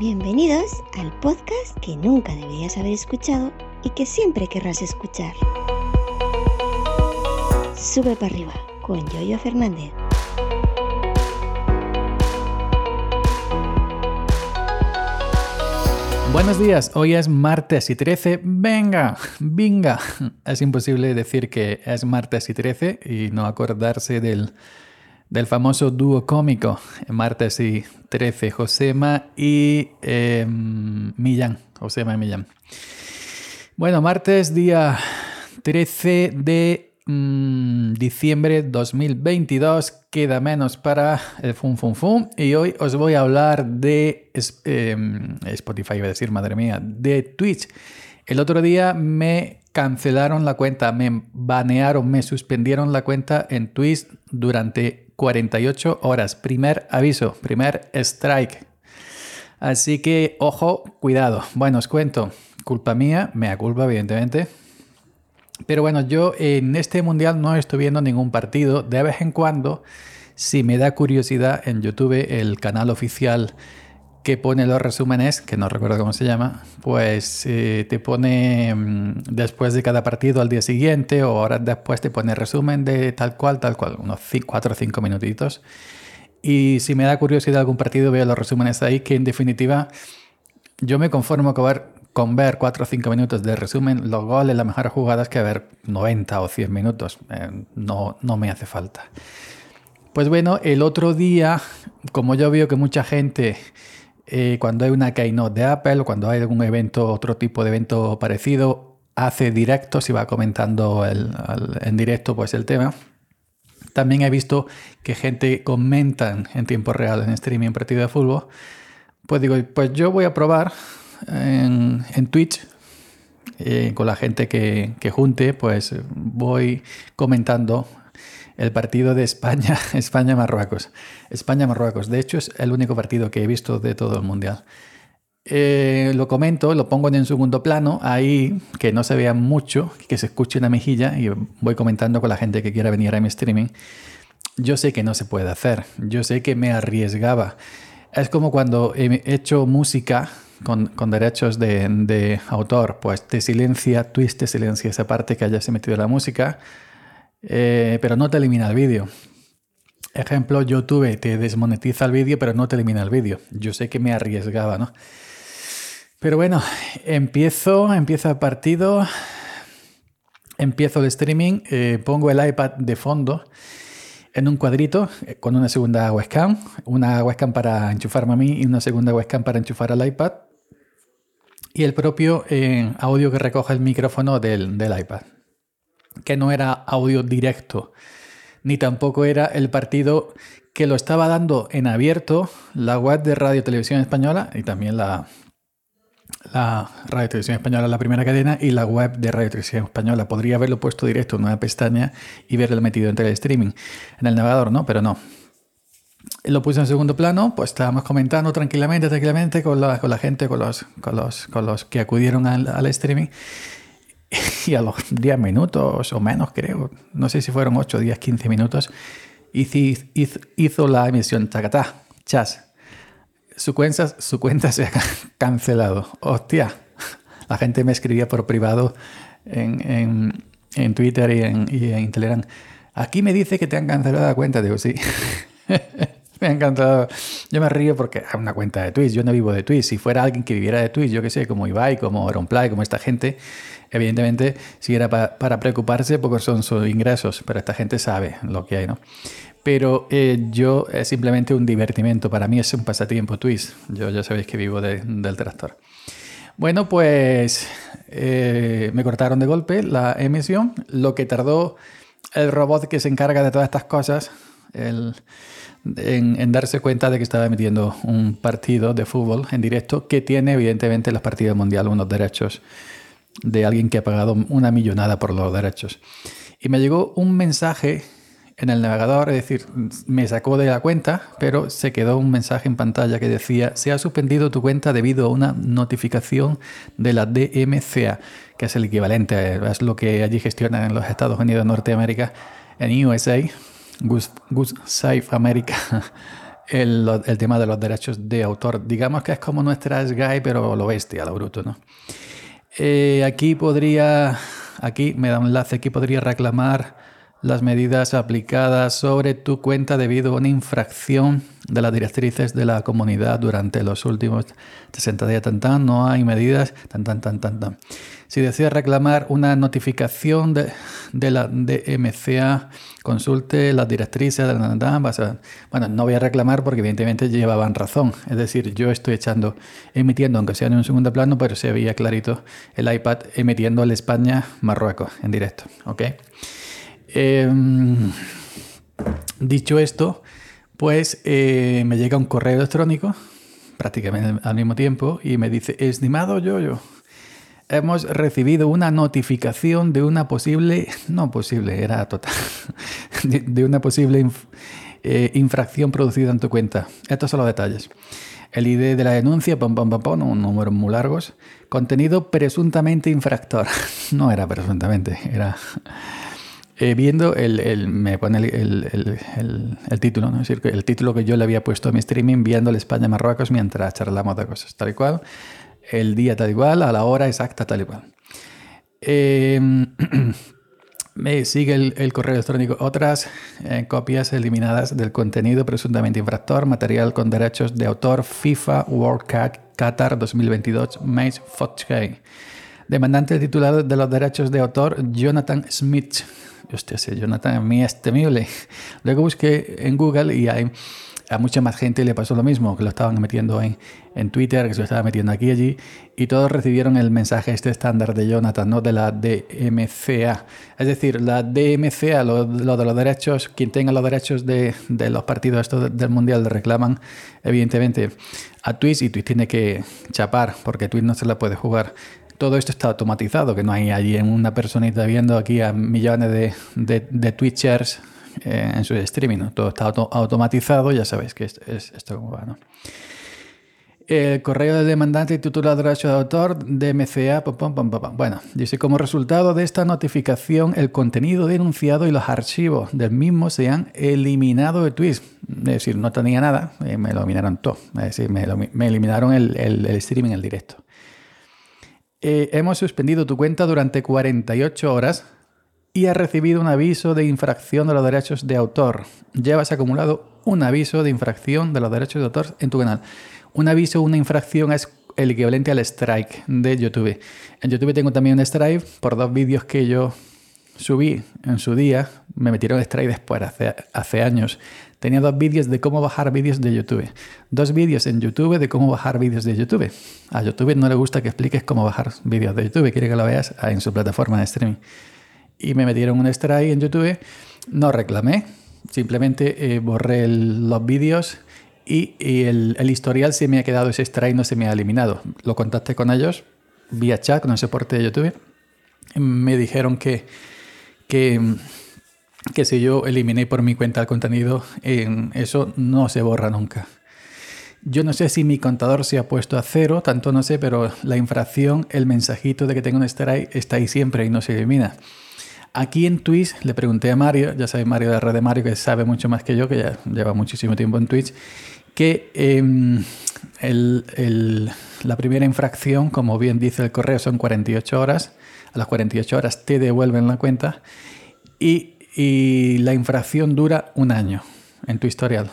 Bienvenidos al podcast que nunca deberías haber escuchado y que siempre querrás escuchar. Sube para arriba con Yoyo Fernández. Buenos días, hoy es martes y 13. Venga, venga. Es imposible decir que es martes y 13 y no acordarse del, del famoso dúo cómico, martes y 13, Josema y eh, Millán. Josema y Millán. Bueno, martes, día 13 de Mm, diciembre 2022. Queda menos para el Fum Fum Fum. Y hoy os voy a hablar de em, Spotify, iba a decir, madre mía, de Twitch. El otro día me cancelaron la cuenta, me banearon, me suspendieron la cuenta en Twitch durante 48 horas. Primer aviso, primer strike. Así que, ojo, cuidado. Bueno, os cuento. Culpa mía, me culpa, evidentemente pero bueno, yo en este mundial no estoy viendo ningún partido. De vez en cuando, si me da curiosidad, en YouTube, el canal oficial que pone los resúmenes, que no recuerdo cómo se llama, pues eh, te pone mm, después de cada partido al día siguiente o horas después te pone resumen de tal cual, tal cual, unos 4 o 5 minutitos. Y si me da curiosidad algún partido, veo los resúmenes ahí, que en definitiva yo me conformo con ver con ver 4 o 5 minutos de resumen, los goles, las mejores jugadas, que ver 90 o 100 minutos. Eh, no, no me hace falta. Pues bueno, el otro día, como yo veo que mucha gente, eh, cuando hay una keynote de Apple, cuando hay algún evento, otro tipo de evento parecido, hace directos y va comentando en directo pues el tema. También he visto que gente comenta en tiempo real en streaming partido de fútbol. Pues digo, pues yo voy a probar en, Twitch eh, con la gente que, junte, pues voy comentando el partido de España, España-Marruecos. España-Marruecos. De hecho, es el único partido que he visto de todo el mundial. Eh, lo comento, lo pongo en segundo plano, ahí que no se vea mucho, que se escuche una mejilla y voy comentando con la gente que quiera venir a mi streaming. Yo sé que no se puede hacer, yo sé que me arriesgaba. Es como cuando he hecho música con, derechos de, autor, pues te silencia, Twitch te silencia esa parte que hayas metido la música, eh, pero no te elimina el vídeo. Ejemplo, YouTube te desmonetiza el vídeo, pero no te elimina el vídeo. Yo sé que me arriesgaba, ¿no? Pero bueno, empiezo, empiezo el partido, empiezo el streaming, eh, pongo el iPad de fondo en un cuadrito eh, con una segunda webcam, una webcam para enchufarme a mí y una segunda webcam para enchufar al iPad y el propio audio que recoge el micrófono del, iPad, que no era audio directo, ni tampoco era el partido que lo estaba dando en abierto la web de Radio Televisión Española y también la, la Radio Televisión Española, la primera cadena, y la web de Radio Televisión Española. Podría haberlo puesto directo en una pestaña y verlo metido entre el streaming, en el navegador, ¿no? Pero no, lo puse en segundo plano, pues estábamos comentando tranquilamente, tranquilamente con la, con la gente, con los, con, los, con los que acudieron al, al, streaming. Y a los 10 minutos o menos, creo, no sé si fueron 8, 10, 15 minutos, hizo, hizo, la emisión Chacatá, chas. Su cuenta, su cuenta se ha cancelado. Hostia, la gente me escribía por privado en, en, en Twitter y en, y en Telegram. Aquí me dice que te han cancelado la cuenta. Digo, sí. me ha encantado. Yo me río porque es una cuenta de Twitch. Yo no vivo de Twitch. Si fuera alguien que viviera de Twitch, yo que sé, como Ibai, como Auronplay, como esta gente, evidentemente, si era para preocuparse, porque son sus ingresos. Pero esta gente sabe lo que hay, ¿no? Pero eh, yo es simplemente un divertimento. Para mí es un pasatiempo Twitch. Yo ya sabéis que vivo del tractor. Bueno, pues eh, me cortaron de golpe la emisión. Lo que tardó el robot que se encarga de todas estas cosas el, en, darse cuenta de que estaba emitiendo un partido de fútbol en directo que tiene evidentemente las partidas mundiales unos derechos de alguien que ha pagado una millonada por los derechos. Y me llegó un mensaje en el navegador, es decir, me sacó de la cuenta, pero se quedó un mensaje en pantalla que decía, se ha suspendido tu cuenta debido a una notificación de la DMCA, que es el equivalente, es lo que allí gestionan en los Estados Unidos de Norteamérica, en USA, Gus, Safe America, el, el, tema de los derechos de autor. Digamos que es como nuestra SGAI, pero lo bestia, lo bruto, ¿no? Eh, aquí podría, aquí me da un enlace, aquí podría reclamar las medidas aplicadas sobre tu cuenta debido a una infracción de las directrices de la comunidad durante los últimos 60 días. Tan, tan, no hay medidas. Tan, tan, tan, tan, tan. Si deseas reclamar una notificación de, de la DMCA, consulte las directrices de la Bueno, no voy a reclamar porque evidentemente llevaban razón. Es decir, yo estoy echando, emitiendo, aunque sea en un segundo plano, pero se veía clarito el iPad emitiendo el España-Marruecos en directo. ¿Ok? Em, dicho esto, pues eh, me llega un correo electrónico prácticamente al mismo tiempo y me dice, estimado yo hemos recibido una notificación de una posible, no posible, era total, de, una posible eh, infracción producida en tu cuenta. Estos son los detalles. El ID de la denuncia, pom, pom, pom, pom, un número muy largos. Contenido presuntamente infractor. No era presuntamente, era eh, viendo el, me pone el, título, ¿no? es decir, el título que yo le había puesto a mi streaming viendo el España-Marruecos mientras charlamos de cosas, tal y cual, el día tal y cual, a la hora exacta tal y cual. Em, me sigue el, correo electrónico. Otras eh, copias eliminadas del contenido presuntamente infractor, material con derechos de autor, FIFA World Cup Qatar 2022, Mace Fotkey. Demandante titular de los derechos de autor, Jonathan Smith hostia, ese Jonathan a mí es temible. Luego busqué en Google y hay, a mucha más gente le pasó lo mismo, que lo estaban metiendo en, Twitter, que se lo estaba metiendo aquí y allí, y todos recibieron el mensaje este estándar de Jonathan, ¿no? De la DMCA. Es decir, la DMCA, lo, de los derechos, quien tenga los derechos de, de los partidos estos del Mundial reclaman, evidentemente, a Twitch y Twitch tiene que chapar, porque Twitch no se la puede jugar todo esto está automatizado, que no hay allí una personita viendo aquí a millones de, Twitchers eh, en su streaming. Todo está automatizado, ya sabéis que es, esto como va. ¿no? El correo del demandante titular de derecho de autor de MCA. bueno, dice, como resultado de esta notificación, el contenido denunciado y los archivos del mismo se han eliminado de Twitch. Es decir, no tenía nada, eh, me eliminaron todo. Es decir, me, eliminaron el, el, el streaming, el directo. Eh, hemos suspendido tu cuenta durante 48 horas y has recibido un aviso de infracción de los derechos de autor. Llevas acumulado un aviso de infracción de los derechos de autor en tu canal. Un aviso, una infracción es el equivalente al strike de YouTube. En YouTube tengo también un strike por dos vídeos que yo subí en su día. Me metieron strike después, hace, años. Tenía dos vídeos de cómo bajar vídeos de YouTube. Dos vídeos en YouTube de cómo bajar vídeos de YouTube. A YouTube no le gusta que expliques cómo bajar vídeos de YouTube, quiere que lo veas en su plataforma de streaming. Y me metieron un strike en YouTube, no reclamé, simplemente eh, borré los vídeos y, el, historial se me ha quedado ese strike, no se me ha eliminado. Lo contacté con ellos vía chat con el soporte de YouTube. Me dijeron que, que que si yo eliminé por mi cuenta el contenido, eso no se borra nunca. Yo no sé si mi contador se ha puesto a cero, tanto no sé, pero la infracción, el mensajito de que tengo un strike está ahí siempre y no se elimina. Aquí en Twitch le pregunté a Mario, ya sabe Mario de la red de Mario, que sabe mucho más que yo, que ya lleva muchísimo tiempo en Twitch, que em, la primera infracción, como bien dice el correo, son 48 horas. A las 48 horas te devuelven la cuenta. Y y la infracción dura un año en tu historial.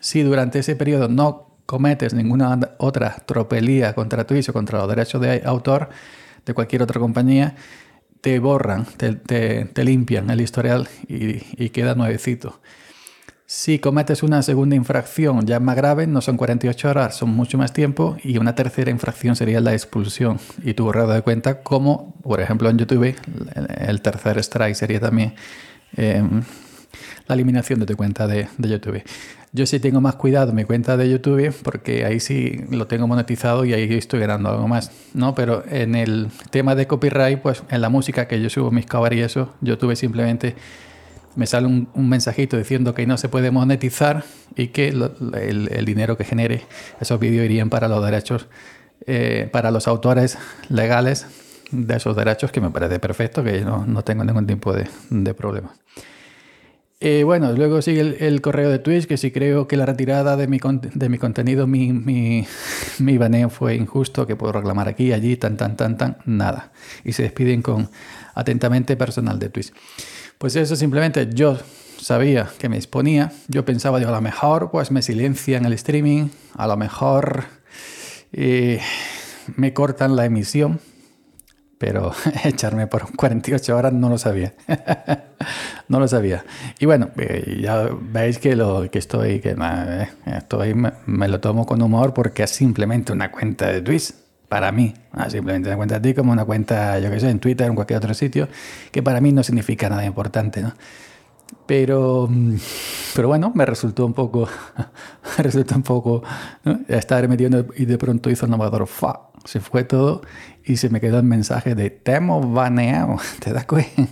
Si durante ese periodo no cometes ninguna otra tropelía contra tu o contra los derechos de autor de cualquier otra compañía, te borran, te, limpian el historial y, queda nuevecito. Si cometes una segunda infracción ya más grave, no son 48 horas, son mucho más tiempo, y una tercera infracción sería la expulsión y tu borrado de cuenta, como por ejemplo en YouTube, el tercer strike sería también Em, la eliminación de tu cuenta de, YouTube. Yo sí tengo más cuidado mi cuenta de YouTube porque ahí sí lo tengo monetizado y ahí estoy ganando algo más, ¿no? Pero en el tema de copyright, pues en la música que yo subo mis covers y eso, YouTube simplemente me sale un, mensajito diciendo que no se puede monetizar y que el, dinero que genere esos vídeos irían para los derechos, eh, para los autores legales de esos derechos, que me parece perfecto, que no, no tengo ningún tipo de, de problema. Eh, bueno, luego sigue el, correo de Twitch, que si creo que la retirada de mi, de mi contenido, mi, mi, mi, baneo fue injusto, que puedo reclamar aquí, allí, tan, tan, tan, tan, nada. Y se despiden con atentamente personal de Twitch. Pues eso simplemente yo sabía que me exponía, yo pensaba, digo, a lo mejor pues me silencian el streaming, a lo mejor eh, me cortan la emisión, pero echarme por 48 horas no lo sabía. no lo sabía. Y bueno, eh, ya veis que lo que estoy, que eh, estoy me, lo tomo con humor porque es simplemente una cuenta de Twitch. Para mí, ah, simplemente una cuenta de ti como una cuenta, yo que sé, en Twitter o en cualquier otro sitio, que para mí no significa nada importante, ¿no? Pero, pero bueno, me resultó un poco, resultó un poco estar metiendo y de pronto hizo el navegador, fa, se fue todo y se me quedó el mensaje de te hemos baneado, ¿te das cuenta?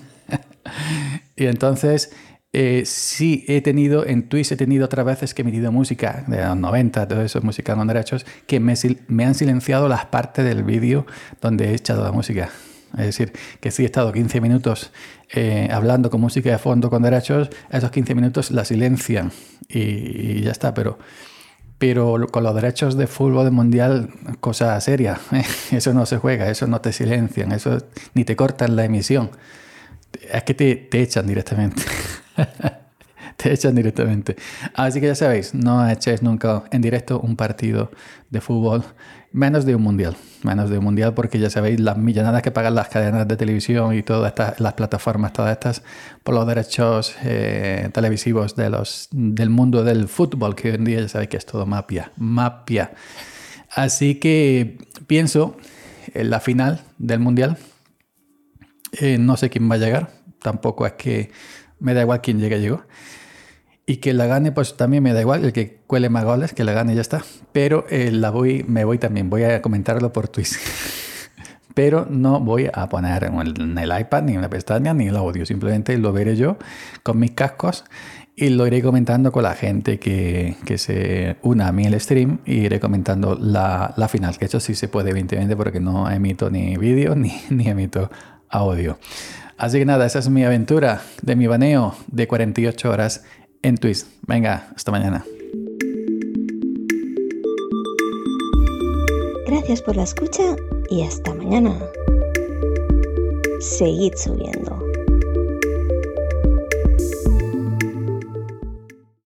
y entonces eh, sí he tenido, en Twitch he tenido otras veces que he metido música de los 90, todo eso, música con derechos, que me, han silenciado las partes del vídeo donde he echado la música. Es decir, que si he estado 15 minutos eh, hablando con música de fondo con derechos, esos 15 minutos la silencian y, ya está, pero, pero con los derechos de fútbol mundial, cosa seria, eso no se juega, eso no te silencian, eso ni te cortan la emisión, es que te, te echan directamente. te echan directamente. Así que ya sabéis, no echéis nunca en directo un partido de fútbol, menos de un mundial. Menos de un mundial, porque ya sabéis las millonadas que pagan las cadenas de televisión y todas estas, las plataformas, todas estas, por los derechos eh, televisivos de los, del mundo del fútbol, que hoy en día ya sabéis que es todo mapia. Mapia. Así que pienso en la final del mundial. Eh, no sé quién va a llegar. Tampoco es que me da igual quién llegue, llegó. Y que la gane, pues también me da igual, el que cuele más goles, que la gane ya está. Pero eh, la voy, me voy también, voy a comentarlo por Twitch. Pero no voy a poner en el, iPad ni una pestaña ni el audio, simplemente lo veré yo con mis cascos y lo iré comentando con la gente que, que se una a mí el stream y iré comentando la, la, final, que eso sí se puede evidentemente porque no emito ni vídeo ni, ni emito audio. Así que nada, esa es mi aventura de mi baneo de 48 horas en Twist. Venga, hasta mañana. Gracias por la escucha y hasta mañana. Seguid subiendo.